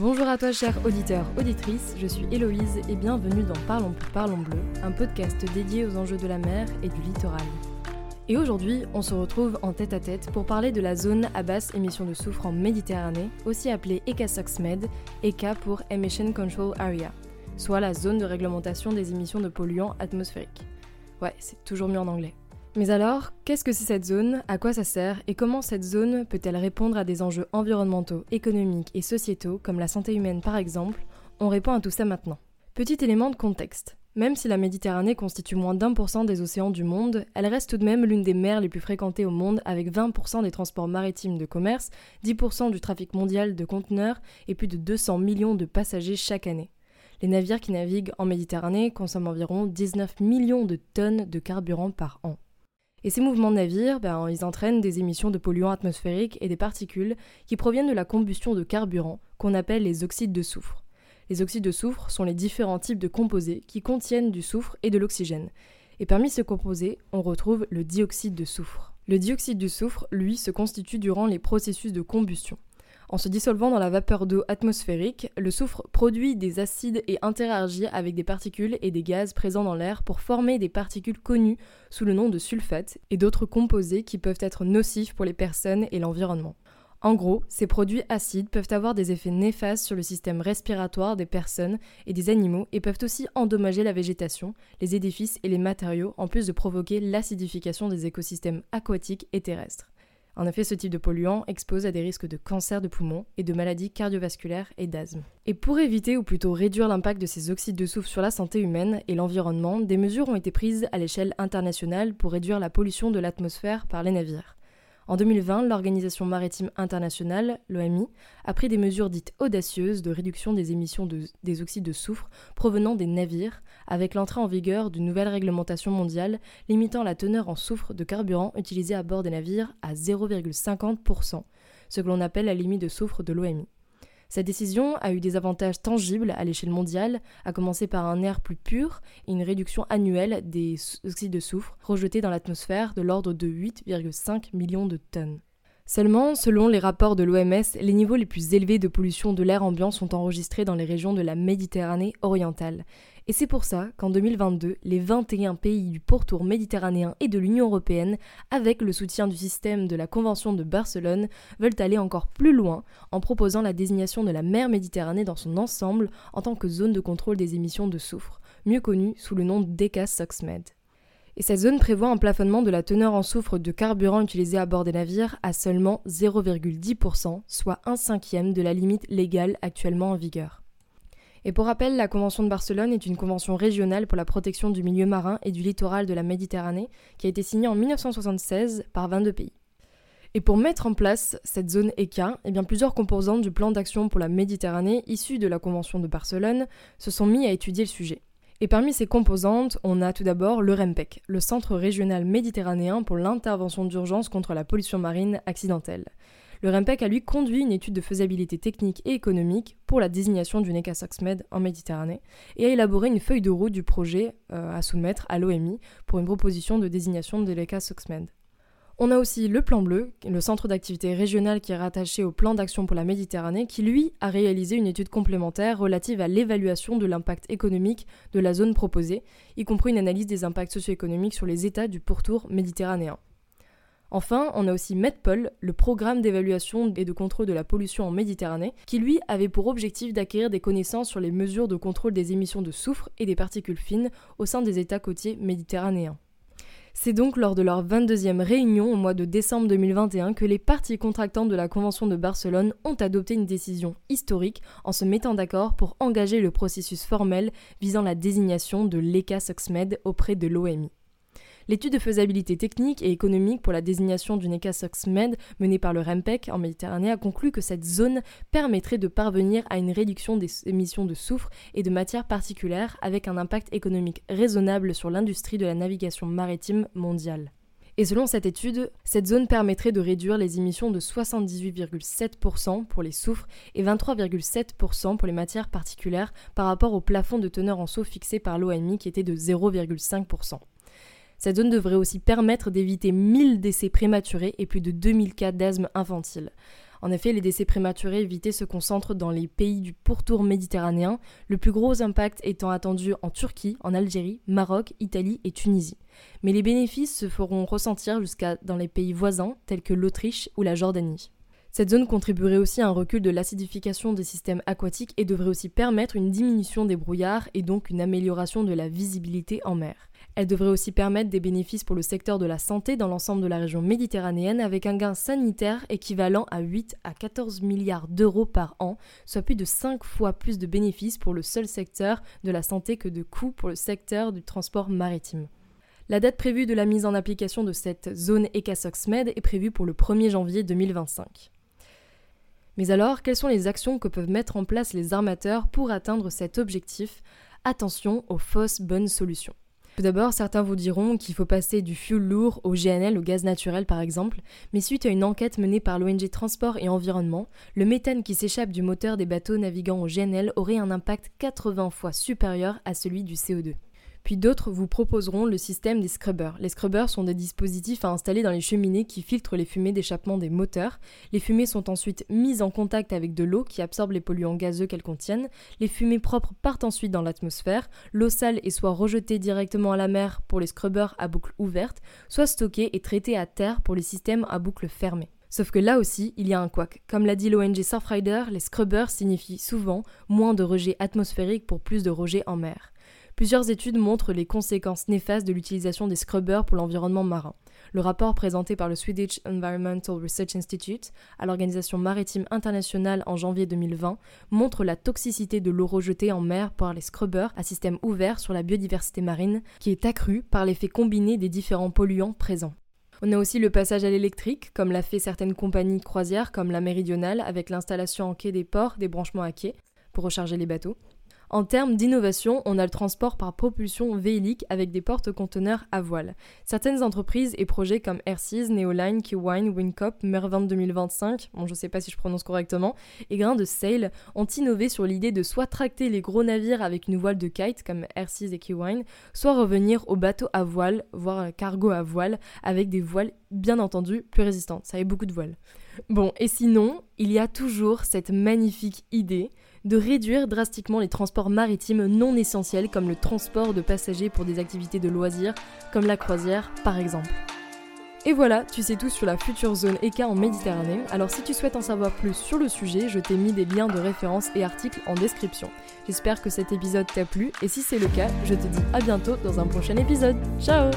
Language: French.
Bonjour à toi cher auditeur, auditrice, je suis Héloïse et bienvenue dans Parlons plus Parlons bleu, un podcast dédié aux enjeux de la mer et du littoral. Et aujourd'hui, on se retrouve en tête à tête pour parler de la zone à basse émission de soufre en Méditerranée, aussi appelée ECA-SOXMED, ECA pour Emission Control Area, soit la zone de réglementation des émissions de polluants atmosphériques. Ouais, c'est toujours mieux en anglais. Mais alors, qu'est-ce que c'est cette zone? À quoi ça sert? Et comment cette zone peut-elle répondre à des enjeux environnementaux, économiques et sociétaux, comme la santé humaine par exemple? On répond à tout ça maintenant. Petit élément de contexte. Même si la Méditerranée constitue moins d'un pour cent des océans du monde, elle reste tout de même l'une des mers les plus fréquentées au monde avec 20% des transports maritimes de commerce, 10% du trafic mondial de conteneurs et plus de 200 millions de passagers chaque année. Les navires qui naviguent en Méditerranée consomment environ 19 millions de tonnes de carburant par an. Et ces mouvements de navires, ben, ils entraînent des émissions de polluants atmosphériques et des particules qui proviennent de la combustion de carburant qu'on appelle les oxydes de soufre. Les oxydes de soufre sont les différents types de composés qui contiennent du soufre et de l'oxygène. Et parmi ces composés, on retrouve le dioxyde de soufre. Le dioxyde de soufre, lui, se constitue durant les processus de combustion. En se dissolvant dans la vapeur d'eau atmosphérique, le soufre produit des acides et interagit avec des particules et des gaz présents dans l'air pour former des particules connues sous le nom de sulfate et d'autres composés qui peuvent être nocifs pour les personnes et l'environnement. En gros, ces produits acides peuvent avoir des effets néfastes sur le système respiratoire des personnes et des animaux et peuvent aussi endommager la végétation, les édifices et les matériaux, en plus de provoquer l'acidification des écosystèmes aquatiques et terrestres. En effet, ce type de polluant expose à des risques de cancer de poumon et de maladies cardiovasculaires et d'asthme. Et pour éviter ou plutôt réduire l'impact de ces oxydes de soufre sur la santé humaine et l'environnement, des mesures ont été prises à l'échelle internationale pour réduire la pollution de l'atmosphère par les navires. En 2020, l'Organisation maritime internationale, l'OMI, a pris des mesures dites audacieuses de réduction des émissions des oxydes de soufre provenant des navires, avec l'entrée en vigueur d'une nouvelle réglementation mondiale limitant la teneur en soufre de carburant utilisé à bord des navires à 0,50%, ce que l'on appelle la limite de soufre de l'OMI. Cette décision a eu des avantages tangibles à l'échelle mondiale, à commencer par un air plus pur et une réduction annuelle des oxydes de soufre rejetés dans l'atmosphère de l'ordre de 8,5 millions de tonnes. Seulement, selon les rapports de l'OMS, les niveaux les plus élevés de pollution de l'air ambiant sont enregistrés dans les régions de la Méditerranée orientale, et c'est pour ça qu'en 2022, les 21 pays du pourtour méditerranéen et de l'Union européenne, avec le soutien du système de la Convention de Barcelone, veulent aller encore plus loin en proposant la désignation de la mer Méditerranée dans son ensemble en tant que zone de contrôle des émissions de soufre, mieux connue sous le nom d'ECA-SOXMED. Et cette zone prévoit un plafonnement de la teneur en soufre de carburant utilisé à bord des navires à seulement 0,10%, soit un cinquième de la limite légale actuellement en vigueur. Et pour rappel, la Convention de Barcelone est une convention régionale pour la protection du milieu marin et du littoral de la Méditerranée qui a été signée en 1976 par 22 pays. Et pour mettre en place cette zone ECA, eh bien plusieurs composantes du plan d'action pour la Méditerranée issues de la Convention de Barcelone se sont mis à étudier le sujet. Et parmi ces composantes, on a tout d'abord le REMPEC, le Centre régional méditerranéen pour l'intervention d'urgence contre la pollution marine accidentelle. Le REMPEC a lui conduit une étude de faisabilité technique et économique pour la désignation du NECA-SOXMED en Méditerranée et a élaboré une feuille de route du projet euh, à soumettre à l'OMI pour une proposition de désignation de NECA-SOXMED. On a aussi le Plan Bleu, le centre d'activité régional qui est rattaché au plan d'action pour la Méditerranée, qui lui a réalisé une étude complémentaire relative à l'évaluation de l'impact économique de la zone proposée, y compris une analyse des impacts socio-économiques sur les États du pourtour méditerranéen. Enfin, on a aussi MEDPOL, le programme d'évaluation et de contrôle de la pollution en Méditerranée, qui lui avait pour objectif d'acquérir des connaissances sur les mesures de contrôle des émissions de soufre et des particules fines au sein des États côtiers méditerranéens. C'est donc lors de leur 22e réunion au mois de décembre 2021 que les parties contractantes de la Convention de Barcelone ont adopté une décision historique en se mettant d'accord pour engager le processus formel visant la désignation de l'ECA Soxmed auprès de l'OMI. L'étude de faisabilité technique et économique pour la désignation d'une ECA-SOX-MED menée par le REMPEC en Méditerranée a conclu que cette zone permettrait de parvenir à une réduction des émissions de soufre et de matières particulières avec un impact économique raisonnable sur l'industrie de la navigation maritime mondiale. Et selon cette étude, cette zone permettrait de réduire les émissions de 78,7% pour les soufres et 23,7% pour les matières particulières par rapport au plafond de teneur en soufre fixé par l'OMI qui était de 0,5%. Cette zone devrait aussi permettre d'éviter 1000 décès prématurés et plus de 2000 cas d'asthme infantile. En effet, les décès prématurés évités se concentrent dans les pays du pourtour méditerranéen, le plus gros impact étant attendu en Turquie, en Algérie, Maroc, Italie et Tunisie. Mais les bénéfices se feront ressentir jusqu'à dans les pays voisins tels que l'Autriche ou la Jordanie. Cette zone contribuerait aussi à un recul de l'acidification des systèmes aquatiques et devrait aussi permettre une diminution des brouillards et donc une amélioration de la visibilité en mer. Elle devrait aussi permettre des bénéfices pour le secteur de la santé dans l'ensemble de la région méditerranéenne avec un gain sanitaire équivalent à 8 à 14 milliards d'euros par an, soit plus de 5 fois plus de bénéfices pour le seul secteur de la santé que de coûts pour le secteur du transport maritime. La date prévue de la mise en application de cette zone ECASOX-MED est prévue pour le 1er janvier 2025. Mais alors, quelles sont les actions que peuvent mettre en place les armateurs pour atteindre cet objectif? Attention aux fausses bonnes solutions. Tout d'abord, certains vous diront qu'il faut passer du fuel lourd au GNL, au gaz naturel par exemple, mais suite à une enquête menée par l'ONG Transport et Environnement, le méthane qui s'échappe du moteur des bateaux naviguant au GNL aurait un impact 80 fois supérieur à celui du CO2. Puis d'autres vous proposeront le système des scrubbers. Les scrubbers sont des dispositifs à installer dans les cheminées qui filtrent les fumées d'échappement des moteurs. Les fumées sont ensuite mises en contact avec de l'eau qui absorbe les polluants gazeux qu'elles contiennent. Les fumées propres partent ensuite dans l'atmosphère. L'eau sale est soit rejetée directement à la mer pour les scrubbers à boucle ouverte, soit stockée et traitée à terre pour les systèmes à boucle fermée. Sauf que là aussi, il y a un couac. Comme l'a dit l'ONG Surfrider, les scrubbers signifient souvent moins de rejets atmosphériques pour plus de rejets en mer. Plusieurs études montrent les conséquences néfastes de l'utilisation des scrubbers pour l'environnement marin. Le rapport présenté par le Swedish Environmental Research Institute à l'Organisation maritime internationale en janvier 2020 montre la toxicité de l'eau rejetée en mer par les scrubbers à système ouvert sur la biodiversité marine qui est accrue par l'effet combiné des différents polluants présents. On a aussi le passage à l'électrique, comme l'a fait certaines compagnies croisières comme la Méridionale avec l'installation en quai des ports des branchements à quai pour recharger les bateaux. En termes d'innovation, on a le transport par propulsion véhilique avec des porte-conteneurs à voile. Certaines entreprises et projets comme Airseas, Neoline, Keywine, Wincop, Mervent 2025, bon je sais pas si je prononce correctement, et Grain de Sail ont innové sur l'idée de soit tracter les gros navires avec une voile de kite comme Airseas et Keywine, soit revenir aux bateaux à voile, voire cargo à voile, avec des voiles bien entendu plus résistantes. Ça avait beaucoup de voiles. Bon, et sinon, il y a toujours cette magnifique idée de réduire drastiquement les transports maritimes non essentiels comme le transport de passagers pour des activités de loisirs comme la croisière par exemple. Et voilà, tu sais tout sur la future zone ECA en Méditerranée. Alors si tu souhaites en savoir plus sur le sujet, je t'ai mis des liens de référence et articles en description. J'espère que cet épisode t'a plu et si c'est le cas, je te dis à bientôt dans un prochain épisode. Ciao